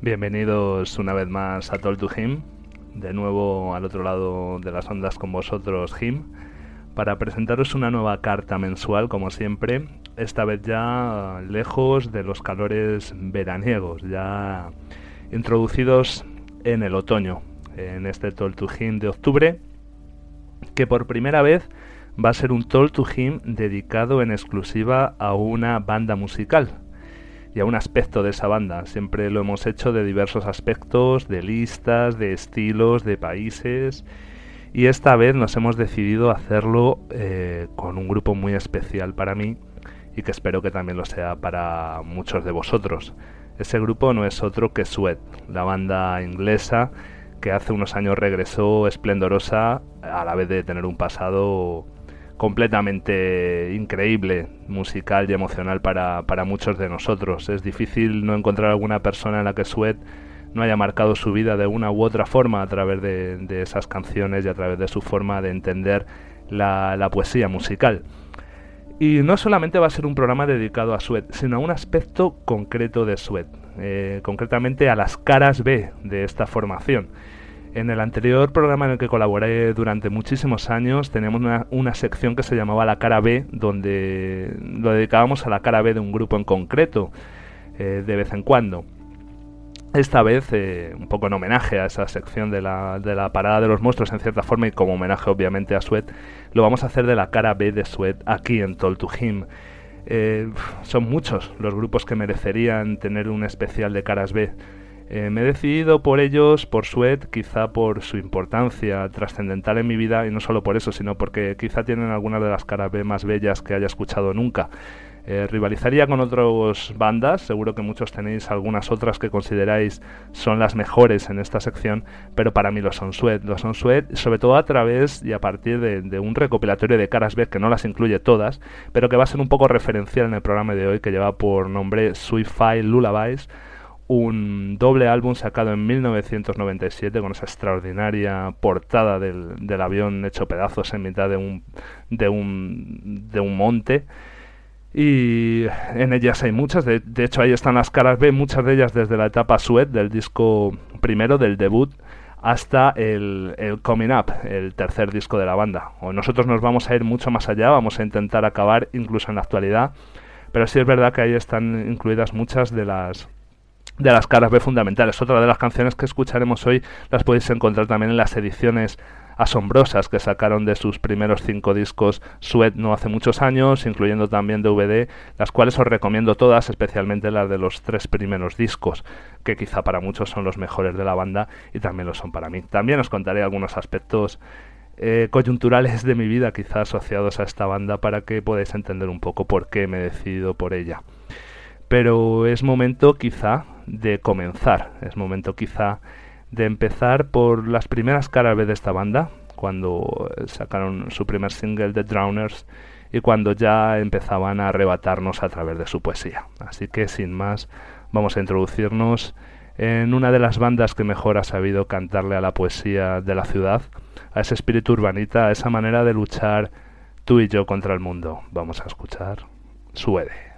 Bienvenidos una vez más a Talk to Him, de nuevo al otro lado de las ondas con vosotros Him, para presentaros una nueva carta mensual como siempre, esta vez ya lejos de los calores veraniegos, ya introducidos en el otoño, en este Talk to Him de octubre, que por primera vez va a ser un Talk to Him dedicado en exclusiva a una banda musical y a un aspecto de esa banda. Siempre lo hemos hecho de diversos aspectos, de listas, de estilos, de países. Y esta vez nos hemos decidido hacerlo eh, con un grupo muy especial para mí y que espero que también lo sea para muchos de vosotros. Ese grupo no es otro que Sweat, la banda inglesa que hace unos años regresó esplendorosa a la vez de tener un pasado completamente increíble, musical y emocional para, muchos de nosotros. Es difícil no encontrar alguna persona en la que Sweat no haya marcado su vida de una u otra forma a través de, esas canciones y a través de su forma de entender la, poesía musical. Y no solamente va a ser un programa dedicado a Sweat, sino a un aspecto concreto de Sweat, eh, concretamente a las caras B de esta formación. En el anterior programa en el que colaboré durante muchísimos años teníamos una, sección que se llamaba La cara B, donde lo dedicábamos a la cara B de un grupo en concreto, eh, de vez en cuando. Esta vez, eh, un poco en homenaje a esa sección de la, de la, parada de los monstruos en cierta forma y como homenaje obviamente a Sweat, lo vamos a hacer de la cara B de Sweat aquí en Toll to Him. Eh, son muchos los grupos que merecerían tener un especial de caras B. Eh, me he decidido por ellos, por Sweat, quizá por su importancia trascendental en mi vida, y no solo por eso, sino porque quizá tienen algunas de las caras B más bellas que haya escuchado nunca. Eh, rivalizaría con otras bandas, seguro que muchos tenéis algunas otras que consideráis son las mejores en esta sección, pero para mí lo son Sweat. Lo son Sweat, sobre todo a través y a partir de, un recopilatorio de caras B que no las incluye todas, pero que va a ser un poco referencial en el programa de hoy, que lleva por nombre Sweet File Lullabies un doble álbum sacado en 1997 con esa extraordinaria portada del, avión hecho pedazos en mitad de un, de un, de un monte. Y en ellas hay muchas, de, hecho ahí están las caras B, muchas de ellas desde la etapa Sweat del disco primero, del debut, hasta el, el, Coming Up, el tercer disco de la banda. O nosotros nos vamos a ir mucho más allá, vamos a intentar acabar incluso en la actualidad, pero sí es verdad que ahí están incluidas muchas de las de las caras B fundamentales. Otra de las canciones que escucharemos hoy las podéis encontrar también en las ediciones asombrosas que sacaron de sus primeros cinco discos Sweat no hace muchos años, incluyendo también DVD, las cuales os recomiendo todas, especialmente las de los tres primeros discos, que quizá para muchos son los mejores de la banda y también lo son para mí. También os contaré algunos aspectos eh, coyunturales de mi vida, quizá asociados a esta banda, para que podáis entender un poco por qué me he decidido por ella. Pero es momento quizá de comenzar. Es momento quizá de empezar por las primeras caras de esta banda, cuando sacaron su primer single The Drowners y cuando ya empezaban a arrebatarnos a través de su poesía. Así que sin más, vamos a introducirnos en una de las bandas que mejor ha sabido cantarle a la poesía de la ciudad, a ese espíritu urbanita, a esa manera de luchar tú y yo contra el mundo. Vamos a escuchar Suede.